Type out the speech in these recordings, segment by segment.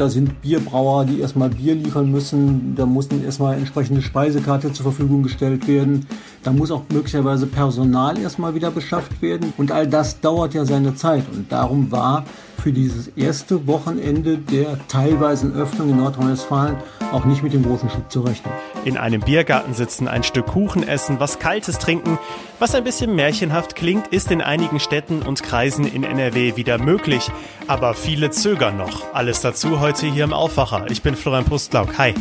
Da sind Bierbrauer, die erstmal Bier liefern müssen. Da muss erstmal entsprechende Speisekarte zur Verfügung gestellt werden. Da muss auch möglicherweise Personal erstmal wieder beschafft werden. Und all das dauert ja seine Zeit. Und darum war für dieses erste Wochenende der teilweisen Öffnung in Nordrhein-Westfalen auch nicht mit dem großen Schub zu rechnen. In einem Biergarten sitzen, ein Stück Kuchen essen, was Kaltes trinken. Was ein bisschen märchenhaft klingt, ist in einigen Städten und Kreisen in NRW wieder möglich. Aber viele zögern noch. Alles dazu heute hier im Aufwacher. Ich bin Florian Pustlauk. Hi.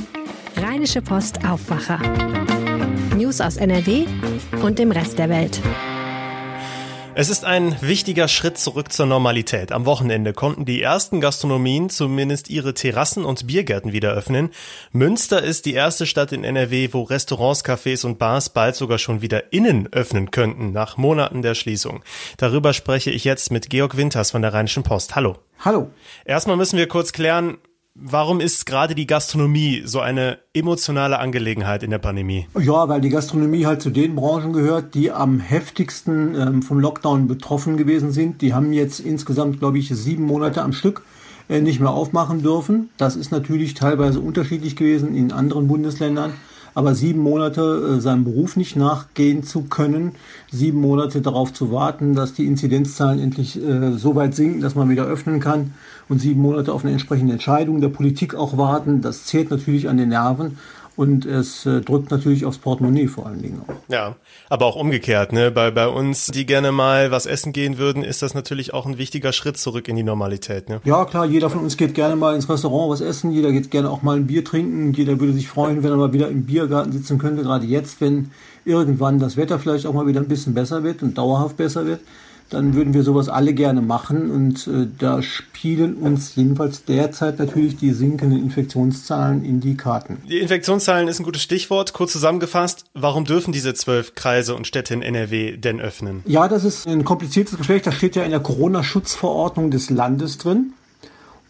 Rheinische Post Aufwacher. News aus NRW und dem Rest der Welt. Es ist ein wichtiger Schritt zurück zur Normalität. Am Wochenende konnten die ersten Gastronomien zumindest ihre Terrassen und Biergärten wieder öffnen. Münster ist die erste Stadt in NRW, wo Restaurants, Cafés und Bars bald sogar schon wieder innen öffnen könnten, nach Monaten der Schließung. Darüber spreche ich jetzt mit Georg Winters von der Rheinischen Post. Hallo. Hallo. Erstmal müssen wir kurz klären, Warum ist gerade die Gastronomie so eine emotionale Angelegenheit in der Pandemie? Ja, weil die Gastronomie halt zu den Branchen gehört, die am heftigsten ähm, vom Lockdown betroffen gewesen sind. Die haben jetzt insgesamt, glaube ich, sieben Monate am Stück äh, nicht mehr aufmachen dürfen. Das ist natürlich teilweise unterschiedlich gewesen in anderen Bundesländern. Aber sieben Monate äh, seinem Beruf nicht nachgehen zu können, sieben Monate darauf zu warten, dass die Inzidenzzahlen endlich äh, so weit sinken, dass man wieder öffnen kann und sieben Monate auf eine entsprechende Entscheidung der Politik auch warten, das zehrt natürlich an den Nerven. Und es äh, drückt natürlich aufs Portemonnaie vor allen Dingen auch. Ja, aber auch umgekehrt, ne? Bei, bei uns, die gerne mal was essen gehen würden, ist das natürlich auch ein wichtiger Schritt zurück in die Normalität, ne? Ja, klar, jeder von uns geht gerne mal ins Restaurant was essen, jeder geht gerne auch mal ein Bier trinken, jeder würde sich freuen, wenn er mal wieder im Biergarten sitzen könnte, gerade jetzt, wenn irgendwann das Wetter vielleicht auch mal wieder ein bisschen besser wird und dauerhaft besser wird dann würden wir sowas alle gerne machen. Und äh, da spielen uns jedenfalls derzeit natürlich die sinkenden Infektionszahlen in die Karten. Die Infektionszahlen ist ein gutes Stichwort. Kurz zusammengefasst, warum dürfen diese zwölf Kreise und Städte in NRW denn öffnen? Ja, das ist ein kompliziertes Gespräch. Das steht ja in der Corona-Schutzverordnung des Landes drin.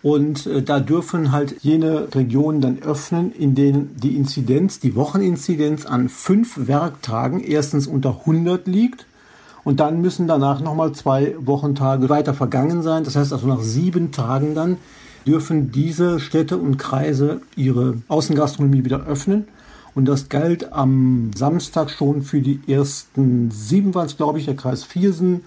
Und äh, da dürfen halt jene Regionen dann öffnen, in denen die Inzidenz, die Wocheninzidenz an fünf Werktagen erstens unter 100 liegt und dann müssen danach nochmal zwei Wochentage weiter vergangen sein. Das heißt also nach sieben Tagen dann dürfen diese Städte und Kreise ihre Außengastronomie wieder öffnen. Und das galt am Samstag schon für die ersten sieben waren es, glaube ich, der Kreis Viersen,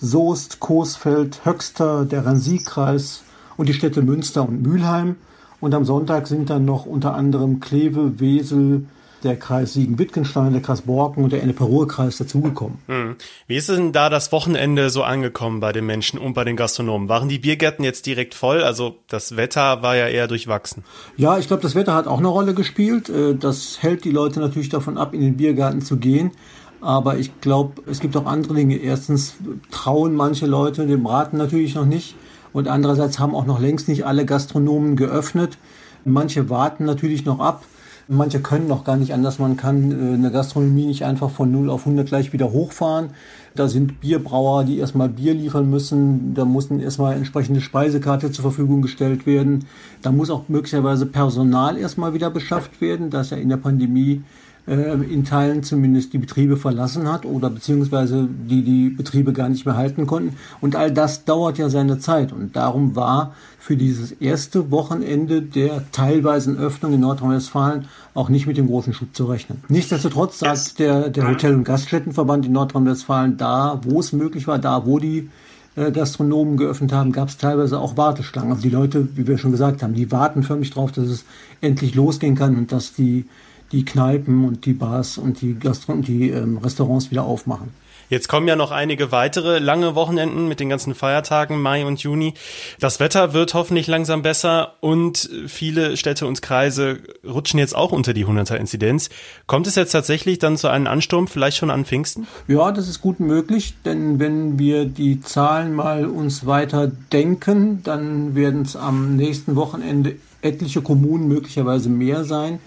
Soest, Coesfeld, Höxter, der Rhein-Sieg-Kreis und die Städte Münster und Mülheim. Und am Sonntag sind dann noch unter anderem Kleve, Wesel, der Kreis Siegen-Wittgenstein, der Kreis Borken und der Ennepe-Ruhr-Kreis dazugekommen. Hm. Wie ist denn da das Wochenende so angekommen bei den Menschen und bei den Gastronomen? Waren die Biergärten jetzt direkt voll? Also das Wetter war ja eher durchwachsen. Ja, ich glaube, das Wetter hat auch eine Rolle gespielt. Äh, das hält die Leute natürlich davon ab, in den Biergarten zu gehen. Aber ich glaube, es gibt auch andere Dinge. Erstens trauen manche Leute dem Raten natürlich noch nicht. Und andererseits haben auch noch längst nicht alle Gastronomen geöffnet. Manche warten natürlich noch ab. Manche können noch gar nicht anders. Man kann äh, eine Gastronomie nicht einfach von 0 auf 100 gleich wieder hochfahren. Da sind Bierbrauer, die erstmal Bier liefern müssen. Da muss erstmal entsprechende Speisekarte zur Verfügung gestellt werden. Da muss auch möglicherweise Personal erstmal wieder beschafft werden, das ja in der Pandemie in Teilen zumindest die Betriebe verlassen hat oder beziehungsweise die die Betriebe gar nicht mehr halten konnten. Und all das dauert ja seine Zeit. Und darum war für dieses erste Wochenende der teilweisen Öffnung in Nordrhein-Westfalen auch nicht mit dem großen Schub zu rechnen. Nichtsdestotrotz sagt der, der Hotel- und Gaststättenverband in Nordrhein-Westfalen, da wo es möglich war, da wo die äh, Gastronomen geöffnet haben, gab es teilweise auch Warteschlangen. Also die Leute, wie wir schon gesagt haben, die warten förmlich drauf, dass es endlich losgehen kann und dass die die Kneipen und die Bars und die, Gastro und die ähm, Restaurants wieder aufmachen. Jetzt kommen ja noch einige weitere lange Wochenenden mit den ganzen Feiertagen Mai und Juni. Das Wetter wird hoffentlich langsam besser und viele Städte und Kreise rutschen jetzt auch unter die 100er Inzidenz. Kommt es jetzt tatsächlich dann zu einem Ansturm, vielleicht schon an Pfingsten? Ja, das ist gut möglich, denn wenn wir die Zahlen mal uns weiter denken, dann werden es am nächsten Wochenende etliche Kommunen möglicherweise mehr sein,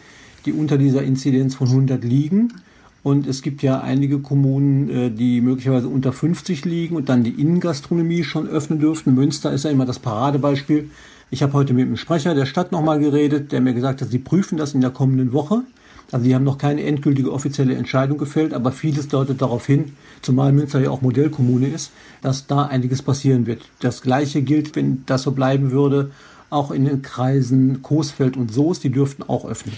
die unter dieser Inzidenz von 100 liegen. Und es gibt ja einige Kommunen, äh, die möglicherweise unter 50 liegen und dann die Innengastronomie schon öffnen dürften. Münster ist ja immer das Paradebeispiel. Ich habe heute mit dem Sprecher der Stadt nochmal geredet, der mir gesagt hat, sie prüfen das in der kommenden Woche. Also die haben noch keine endgültige offizielle Entscheidung gefällt, aber vieles deutet darauf hin, zumal Münster ja auch Modellkommune ist, dass da einiges passieren wird. Das gleiche gilt, wenn das so bleiben würde, auch in den Kreisen Coesfeld und Soest, die dürften auch öffnen.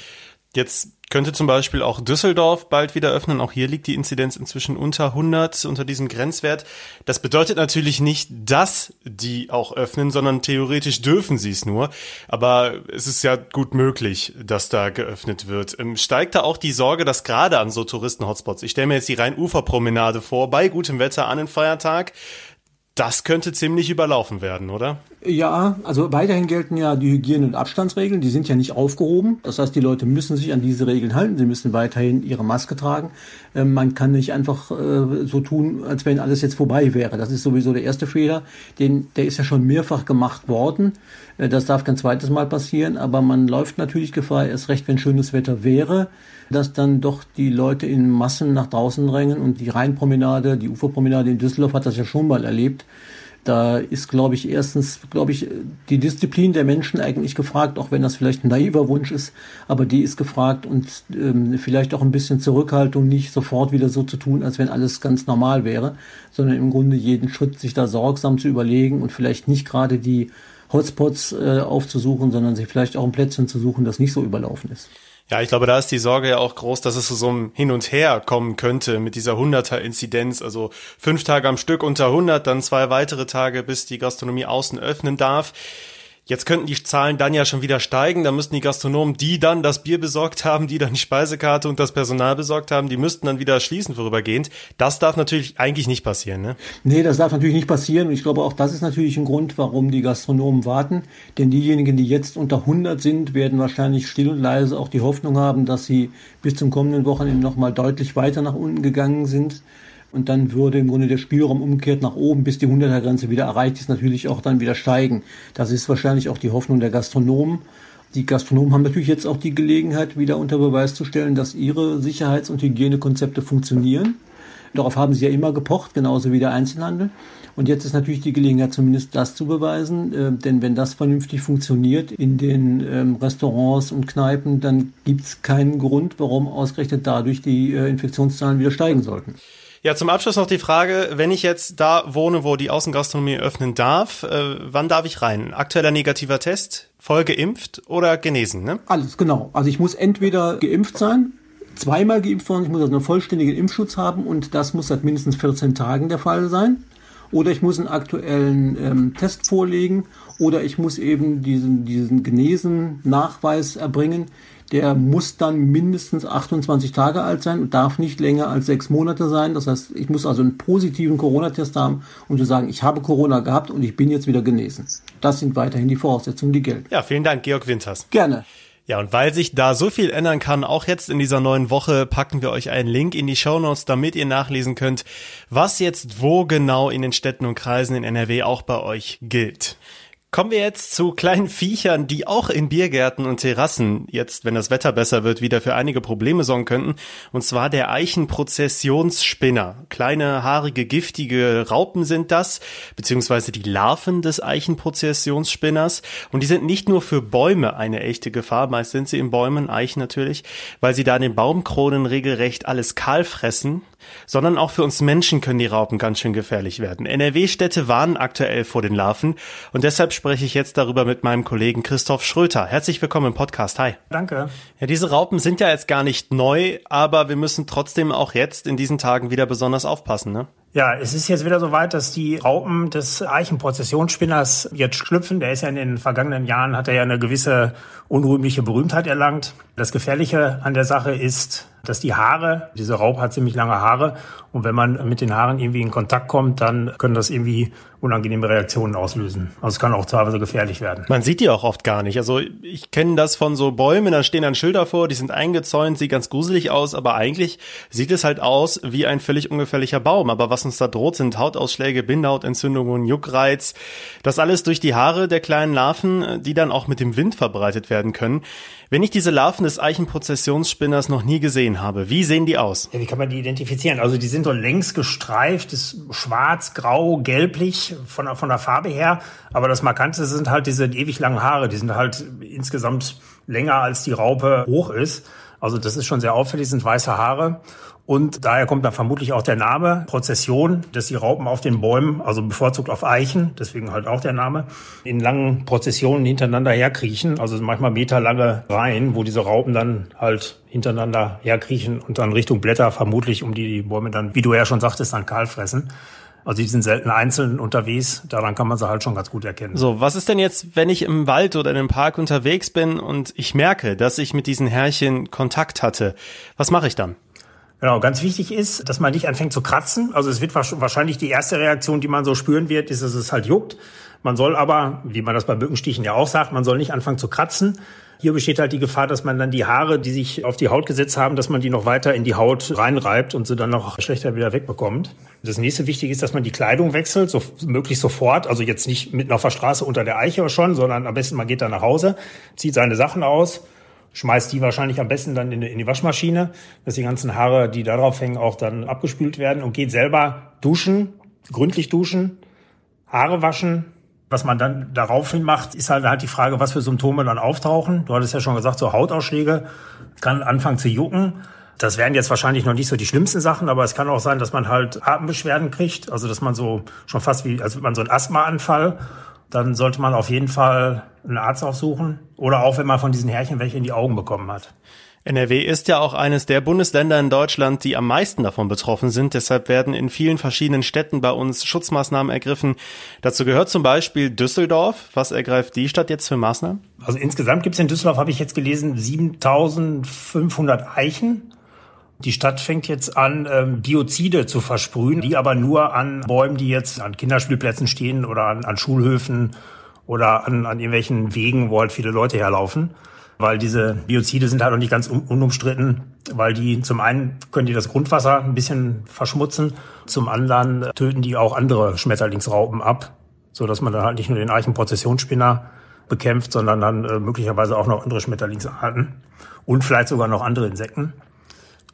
Jetzt könnte zum Beispiel auch Düsseldorf bald wieder öffnen. Auch hier liegt die Inzidenz inzwischen unter 100, unter diesem Grenzwert. Das bedeutet natürlich nicht, dass die auch öffnen, sondern theoretisch dürfen sie es nur. Aber es ist ja gut möglich, dass da geöffnet wird. Ähm, steigt da auch die Sorge, dass gerade an so Touristen-Hotspots, ich stelle mir jetzt die Rhein-Ufer-Promenade vor, bei gutem Wetter an einem Feiertag, das könnte ziemlich überlaufen werden, oder? Ja, also weiterhin gelten ja die Hygiene- und Abstandsregeln, die sind ja nicht aufgehoben. Das heißt, die Leute müssen sich an diese Regeln halten, sie müssen weiterhin ihre Maske tragen. Ähm, man kann nicht einfach äh, so tun, als wenn alles jetzt vorbei wäre. Das ist sowieso der erste Fehler, den, der ist ja schon mehrfach gemacht worden. Äh, das darf kein zweites Mal passieren, aber man läuft natürlich Gefahr, erst recht, wenn schönes Wetter wäre, dass dann doch die Leute in Massen nach draußen drängen und die Rheinpromenade, die Uferpromenade in Düsseldorf hat das ja schon mal erlebt. Da ist, glaube ich, erstens, glaube ich, die Disziplin der Menschen eigentlich gefragt, auch wenn das vielleicht ein naiver Wunsch ist, aber die ist gefragt und ähm, vielleicht auch ein bisschen Zurückhaltung, nicht sofort wieder so zu tun, als wenn alles ganz normal wäre, sondern im Grunde jeden Schritt sich da sorgsam zu überlegen und vielleicht nicht gerade die Hotspots äh, aufzusuchen, sondern sich vielleicht auch ein Plätzchen zu suchen, das nicht so überlaufen ist. Ja, ich glaube, da ist die Sorge ja auch groß, dass es zu so einem Hin und Her kommen könnte mit dieser 100er-Inzidenz. Also fünf Tage am Stück unter 100, dann zwei weitere Tage, bis die Gastronomie außen öffnen darf. Jetzt könnten die Zahlen dann ja schon wieder steigen. Da müssten die Gastronomen, die dann das Bier besorgt haben, die dann die Speisekarte und das Personal besorgt haben, die müssten dann wieder schließen vorübergehend. Das darf natürlich eigentlich nicht passieren, ne? Nee, das darf natürlich nicht passieren. Und ich glaube, auch das ist natürlich ein Grund, warum die Gastronomen warten. Denn diejenigen, die jetzt unter 100 sind, werden wahrscheinlich still und leise auch die Hoffnung haben, dass sie bis zum kommenden Wochenende nochmal deutlich weiter nach unten gegangen sind. Und dann würde im Grunde der Spielraum umgekehrt nach oben, bis die 100er Grenze wieder erreicht ist, natürlich auch dann wieder steigen. Das ist wahrscheinlich auch die Hoffnung der Gastronomen. Die Gastronomen haben natürlich jetzt auch die Gelegenheit, wieder unter Beweis zu stellen, dass ihre Sicherheits- und Hygienekonzepte funktionieren. Darauf haben sie ja immer gepocht, genauso wie der Einzelhandel. Und jetzt ist natürlich die Gelegenheit, zumindest das zu beweisen. Äh, denn wenn das vernünftig funktioniert in den ähm, Restaurants und Kneipen, dann gibt es keinen Grund, warum ausgerechnet dadurch die äh, Infektionszahlen wieder steigen sollten. Ja, zum Abschluss noch die Frage, wenn ich jetzt da wohne, wo die Außengastronomie öffnen darf, äh, wann darf ich rein? Aktueller negativer Test, voll geimpft oder genesen, ne? Alles, genau. Also ich muss entweder geimpft sein, zweimal geimpft worden, ich muss also einen vollständigen Impfschutz haben und das muss seit mindestens 14 Tagen der Fall sein. Oder ich muss einen aktuellen ähm, Test vorlegen oder ich muss eben diesen, diesen Genesen-Nachweis erbringen, der muss dann mindestens 28 Tage alt sein und darf nicht länger als sechs Monate sein. Das heißt, ich muss also einen positiven Corona-Test haben, um zu sagen, ich habe Corona gehabt und ich bin jetzt wieder genesen. Das sind weiterhin die Voraussetzungen, die gelten. Ja, vielen Dank, Georg Winters. Gerne. Ja, und weil sich da so viel ändern kann, auch jetzt in dieser neuen Woche, packen wir euch einen Link in die Show Notes, damit ihr nachlesen könnt, was jetzt wo genau in den Städten und Kreisen in NRW auch bei euch gilt. Kommen wir jetzt zu kleinen Viechern, die auch in Biergärten und Terrassen jetzt, wenn das Wetter besser wird, wieder für einige Probleme sorgen könnten. Und zwar der Eichenprozessionsspinner. Kleine, haarige, giftige Raupen sind das, beziehungsweise die Larven des Eichenprozessionsspinners. Und die sind nicht nur für Bäume eine echte Gefahr, meist sind sie in Bäumen, Eichen natürlich, weil sie da in den Baumkronen regelrecht alles kahl fressen sondern auch für uns Menschen können die Raupen ganz schön gefährlich werden. NRW-Städte warnen aktuell vor den Larven und deshalb spreche ich jetzt darüber mit meinem Kollegen Christoph Schröter. Herzlich willkommen im Podcast. Hi. Danke. Ja, diese Raupen sind ja jetzt gar nicht neu, aber wir müssen trotzdem auch jetzt in diesen Tagen wieder besonders aufpassen, ne? Ja, es ist jetzt wieder so weit, dass die Raupen des Eichenprozessionsspinners jetzt schlüpfen. Der ist ja in den vergangenen Jahren, hat er ja eine gewisse unrühmliche Berühmtheit erlangt. Das Gefährliche an der Sache ist, dass die Haare, diese Raupe hat ziemlich lange Haare und wenn man mit den Haaren irgendwie in Kontakt kommt, dann können das irgendwie unangenehme Reaktionen auslösen. Also es kann auch teilweise gefährlich werden. Man sieht die auch oft gar nicht. Also ich kenne das von so Bäumen, da stehen dann Schilder vor, die sind eingezäunt, sieht ganz gruselig aus, aber eigentlich sieht es halt aus wie ein völlig ungefährlicher Baum. Aber was uns da droht, sind Hautausschläge, Bindehautentzündungen, Juckreiz. Das alles durch die Haare der kleinen Larven, die dann auch mit dem Wind verbreitet werden können. Wenn ich diese Larven des Eichenprozessionsspinners noch nie gesehen habe, wie sehen die aus? Ja, wie kann man die identifizieren? Also die sind so längs gestreift, ist schwarz, grau, gelblich von, von der Farbe her. Aber das Markante sind halt diese ewig langen Haare. Die sind halt insgesamt länger als die Raupe hoch ist. Also das ist schon sehr auffällig, sind weiße Haare. Und daher kommt dann vermutlich auch der Name Prozession, dass die Raupen auf den Bäumen, also bevorzugt auf Eichen, deswegen halt auch der Name, in langen Prozessionen hintereinander herkriechen, also manchmal meterlange Reihen, wo diese Raupen dann halt hintereinander herkriechen und dann Richtung Blätter vermutlich, um die, Bäume dann, wie du ja schon sagtest, dann kahl fressen. Also die sind selten einzeln unterwegs, daran kann man sie halt schon ganz gut erkennen. So, was ist denn jetzt, wenn ich im Wald oder in einem Park unterwegs bin und ich merke, dass ich mit diesen Härchen Kontakt hatte? Was mache ich dann? Genau, ganz wichtig ist, dass man nicht anfängt zu kratzen. Also es wird wahrscheinlich die erste Reaktion, die man so spüren wird, ist, dass es halt juckt. Man soll aber, wie man das bei Bückenstichen ja auch sagt, man soll nicht anfangen zu kratzen. Hier besteht halt die Gefahr, dass man dann die Haare, die sich auf die Haut gesetzt haben, dass man die noch weiter in die Haut reinreibt und sie dann noch schlechter wieder wegbekommt. Das nächste Wichtige ist, dass man die Kleidung wechselt, so möglichst sofort. Also jetzt nicht mitten auf der Straße unter der Eiche schon, sondern am besten man geht da nach Hause, zieht seine Sachen aus, schmeißt die wahrscheinlich am besten dann in die, in die Waschmaschine, dass die ganzen Haare, die darauf hängen, auch dann abgespült werden und geht selber duschen, gründlich duschen, Haare waschen. Was man dann daraufhin macht, ist halt, halt die Frage, was für Symptome dann auftauchen. Du hattest ja schon gesagt, so Hautausschläge kann anfangen zu jucken. Das wären jetzt wahrscheinlich noch nicht so die schlimmsten Sachen, aber es kann auch sein, dass man halt Atembeschwerden kriegt, also dass man so schon fast wie, als man so einen Asthmaanfall dann sollte man auf jeden Fall einen Arzt aufsuchen oder auch, wenn man von diesen Härchen welche in die Augen bekommen hat. NRW ist ja auch eines der Bundesländer in Deutschland, die am meisten davon betroffen sind. Deshalb werden in vielen verschiedenen Städten bei uns Schutzmaßnahmen ergriffen. Dazu gehört zum Beispiel Düsseldorf. Was ergreift die Stadt jetzt für Maßnahmen? Also insgesamt gibt es in Düsseldorf, habe ich jetzt gelesen, 7500 Eichen. Die Stadt fängt jetzt an, ähm, Biozide zu versprühen, die aber nur an Bäumen, die jetzt an Kinderspielplätzen stehen oder an, an Schulhöfen oder an, an irgendwelchen Wegen, wo halt viele Leute herlaufen. Weil diese Biozide sind halt auch nicht ganz un unumstritten, weil die zum einen können die das Grundwasser ein bisschen verschmutzen, zum anderen töten die auch andere Schmetterlingsraupen ab, so dass man dann halt nicht nur den Eichenprozessionsspinner bekämpft, sondern dann äh, möglicherweise auch noch andere Schmetterlingsarten und vielleicht sogar noch andere Insekten.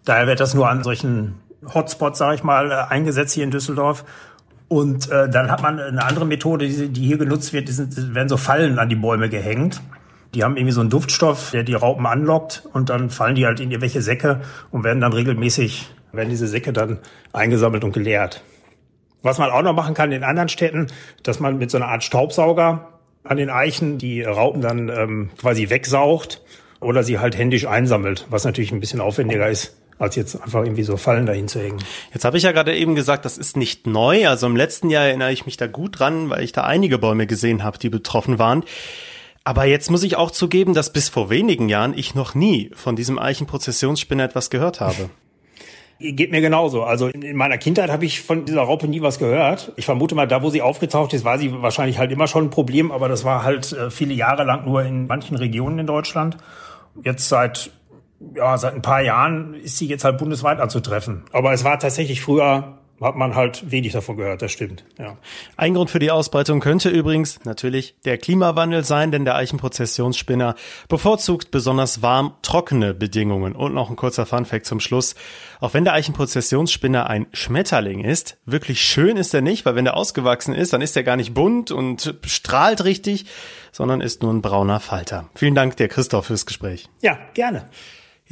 Daher wird das nur an solchen Hotspots, sage ich mal, äh, eingesetzt hier in Düsseldorf. Und äh, dann hat man eine andere Methode, die, die hier genutzt wird, die sind, werden so Fallen an die Bäume gehängt. Die haben irgendwie so einen Duftstoff, der die Raupen anlockt und dann fallen die halt in irgendwelche Säcke und werden dann regelmäßig, werden diese Säcke dann eingesammelt und geleert. Was man auch noch machen kann in anderen Städten, dass man mit so einer Art Staubsauger an den Eichen die Raupen dann ähm, quasi wegsaugt oder sie halt händisch einsammelt, was natürlich ein bisschen aufwendiger ist als jetzt einfach irgendwie so Fallen dahin zu hängen. Jetzt habe ich ja gerade eben gesagt, das ist nicht neu. Also im letzten Jahr erinnere ich mich da gut dran, weil ich da einige Bäume gesehen habe, die betroffen waren. Aber jetzt muss ich auch zugeben, dass bis vor wenigen Jahren ich noch nie von diesem Eichenprozessionsspinner etwas gehört habe. Geht mir genauso. Also in meiner Kindheit habe ich von dieser Raupe nie was gehört. Ich vermute mal, da wo sie aufgetaucht ist, war sie wahrscheinlich halt immer schon ein Problem, aber das war halt äh, viele Jahre lang nur in manchen Regionen in Deutschland. Jetzt seit ja, seit ein paar Jahren ist sie jetzt halt bundesweit anzutreffen. Aber es war tatsächlich früher hat man halt wenig davon gehört, das stimmt. Ja. Ein Grund für die Ausbreitung könnte übrigens natürlich der Klimawandel sein, denn der Eichenprozessionsspinner bevorzugt besonders warm, trockene Bedingungen. Und noch ein kurzer Funfact zum Schluss. Auch wenn der Eichenprozessionsspinner ein Schmetterling ist, wirklich schön ist er nicht, weil wenn er ausgewachsen ist, dann ist er gar nicht bunt und strahlt richtig, sondern ist nur ein brauner Falter. Vielen Dank dir, Christoph, fürs Gespräch. Ja, gerne.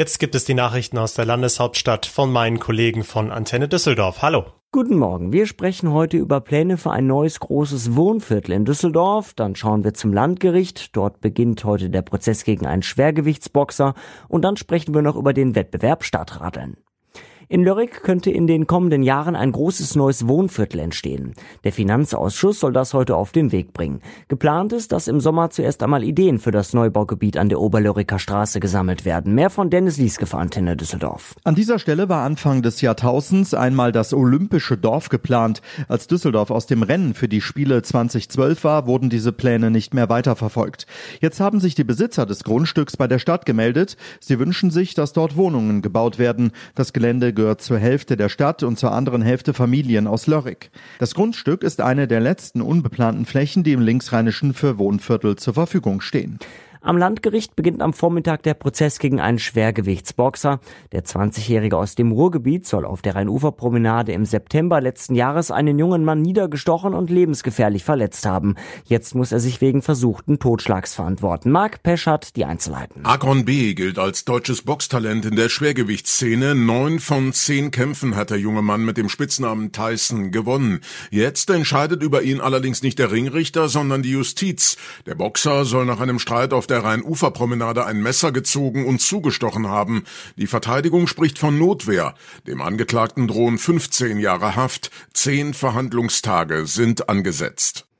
Jetzt gibt es die Nachrichten aus der Landeshauptstadt von meinen Kollegen von Antenne Düsseldorf. Hallo. Guten Morgen. Wir sprechen heute über Pläne für ein neues großes Wohnviertel in Düsseldorf. Dann schauen wir zum Landgericht. Dort beginnt heute der Prozess gegen einen Schwergewichtsboxer. Und dann sprechen wir noch über den Wettbewerb Stadtradeln. In Lörrick könnte in den kommenden Jahren ein großes neues Wohnviertel entstehen. Der Finanzausschuss soll das heute auf den Weg bringen. Geplant ist, dass im Sommer zuerst einmal Ideen für das Neubaugebiet an der Oberlörriker Straße gesammelt werden. Mehr von Dennis Lieske für Antenne Düsseldorf. An dieser Stelle war Anfang des Jahrtausends einmal das Olympische Dorf geplant. Als Düsseldorf aus dem Rennen für die Spiele 2012 war, wurden diese Pläne nicht mehr weiterverfolgt. Jetzt haben sich die Besitzer des Grundstücks bei der Stadt gemeldet. Sie wünschen sich, dass dort Wohnungen gebaut werden. Das Gelände gehört zur Hälfte der Stadt und zur anderen Hälfte Familien aus Lörrick. Das Grundstück ist eine der letzten unbeplanten Flächen, die im Linksrheinischen für Wohnviertel zur Verfügung stehen. Am Landgericht beginnt am Vormittag der Prozess gegen einen Schwergewichtsboxer. Der 20-Jährige aus dem Ruhrgebiet soll auf der Rheinuferpromenade im September letzten Jahres einen jungen Mann niedergestochen und lebensgefährlich verletzt haben. Jetzt muss er sich wegen versuchten Totschlags verantworten. Marc Pesch hat die Einzelheiten. Akron B. gilt als deutsches Boxtalent in der Schwergewichtsszene. Neun von zehn Kämpfen hat der junge Mann mit dem Spitznamen Tyson gewonnen. Jetzt entscheidet über ihn allerdings nicht der Ringrichter, sondern die Justiz. Der Boxer soll nach einem Streit auf der Rheinuferpromenade ein Messer gezogen und zugestochen haben. Die Verteidigung spricht von Notwehr. Dem Angeklagten drohen 15 Jahre Haft. Zehn Verhandlungstage sind angesetzt.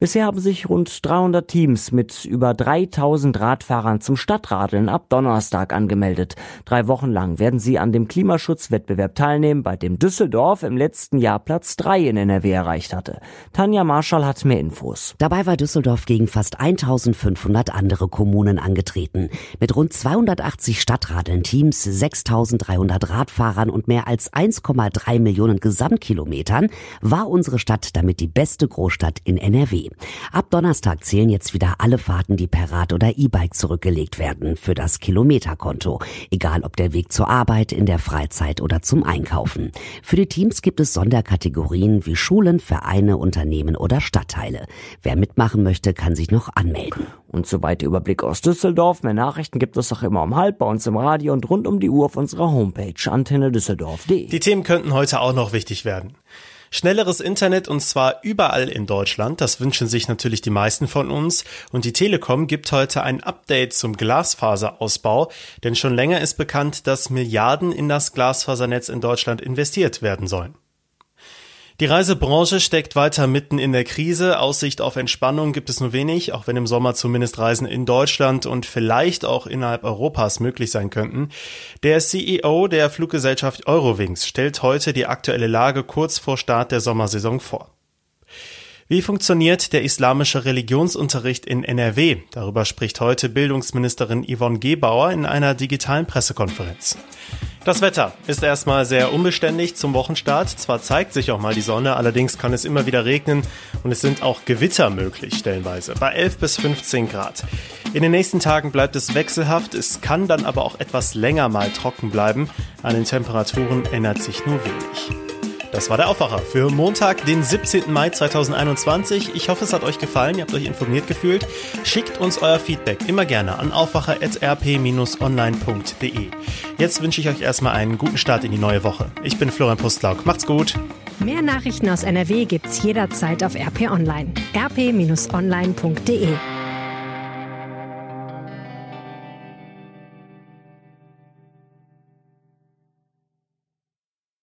Bisher haben sich rund 300 Teams mit über 3000 Radfahrern zum Stadtradeln ab Donnerstag angemeldet. Drei Wochen lang werden sie an dem Klimaschutzwettbewerb teilnehmen, bei dem Düsseldorf im letzten Jahr Platz 3 in NRW erreicht hatte. Tanja Marschall hat mehr Infos. Dabei war Düsseldorf gegen fast 1500 andere Kommunen angetreten. Mit rund 280 Stadtradeln-Teams, 6300 Radfahrern und mehr als 1,3 Millionen Gesamtkilometern war unsere Stadt damit die beste Großstadt in NRW. Ab Donnerstag zählen jetzt wieder alle Fahrten, die per Rad oder E-Bike zurückgelegt werden, für das Kilometerkonto. Egal ob der Weg zur Arbeit, in der Freizeit oder zum Einkaufen. Für die Teams gibt es Sonderkategorien wie Schulen, Vereine, Unternehmen oder Stadtteile. Wer mitmachen möchte, kann sich noch anmelden. Und soweit der Überblick aus Düsseldorf. Mehr Nachrichten gibt es auch immer um halb bei uns im Radio und rund um die Uhr auf unserer Homepage antennedüsseldorf.de. Die Themen könnten heute auch noch wichtig werden. Schnelleres Internet und zwar überall in Deutschland. Das wünschen sich natürlich die meisten von uns. Und die Telekom gibt heute ein Update zum Glasfaserausbau. Denn schon länger ist bekannt, dass Milliarden in das Glasfasernetz in Deutschland investiert werden sollen. Die Reisebranche steckt weiter mitten in der Krise. Aussicht auf Entspannung gibt es nur wenig, auch wenn im Sommer zumindest Reisen in Deutschland und vielleicht auch innerhalb Europas möglich sein könnten. Der CEO der Fluggesellschaft Eurowings stellt heute die aktuelle Lage kurz vor Start der Sommersaison vor. Wie funktioniert der islamische Religionsunterricht in NRW? Darüber spricht heute Bildungsministerin Yvonne Gebauer in einer digitalen Pressekonferenz. Das Wetter ist erstmal sehr unbeständig zum Wochenstart. Zwar zeigt sich auch mal die Sonne, allerdings kann es immer wieder regnen und es sind auch Gewitter möglich stellenweise bei 11 bis 15 Grad. In den nächsten Tagen bleibt es wechselhaft, es kann dann aber auch etwas länger mal trocken bleiben. An den Temperaturen ändert sich nur wenig. Das war der Aufwacher für Montag, den 17. Mai 2021. Ich hoffe, es hat euch gefallen, ihr habt euch informiert gefühlt. Schickt uns euer Feedback immer gerne an aufwacher.rp-online.de. Jetzt wünsche ich euch erstmal einen guten Start in die neue Woche. Ich bin Florian Pustlauk. Macht's gut. Mehr Nachrichten aus NRW gibt's jederzeit auf RP Online. rp-online.de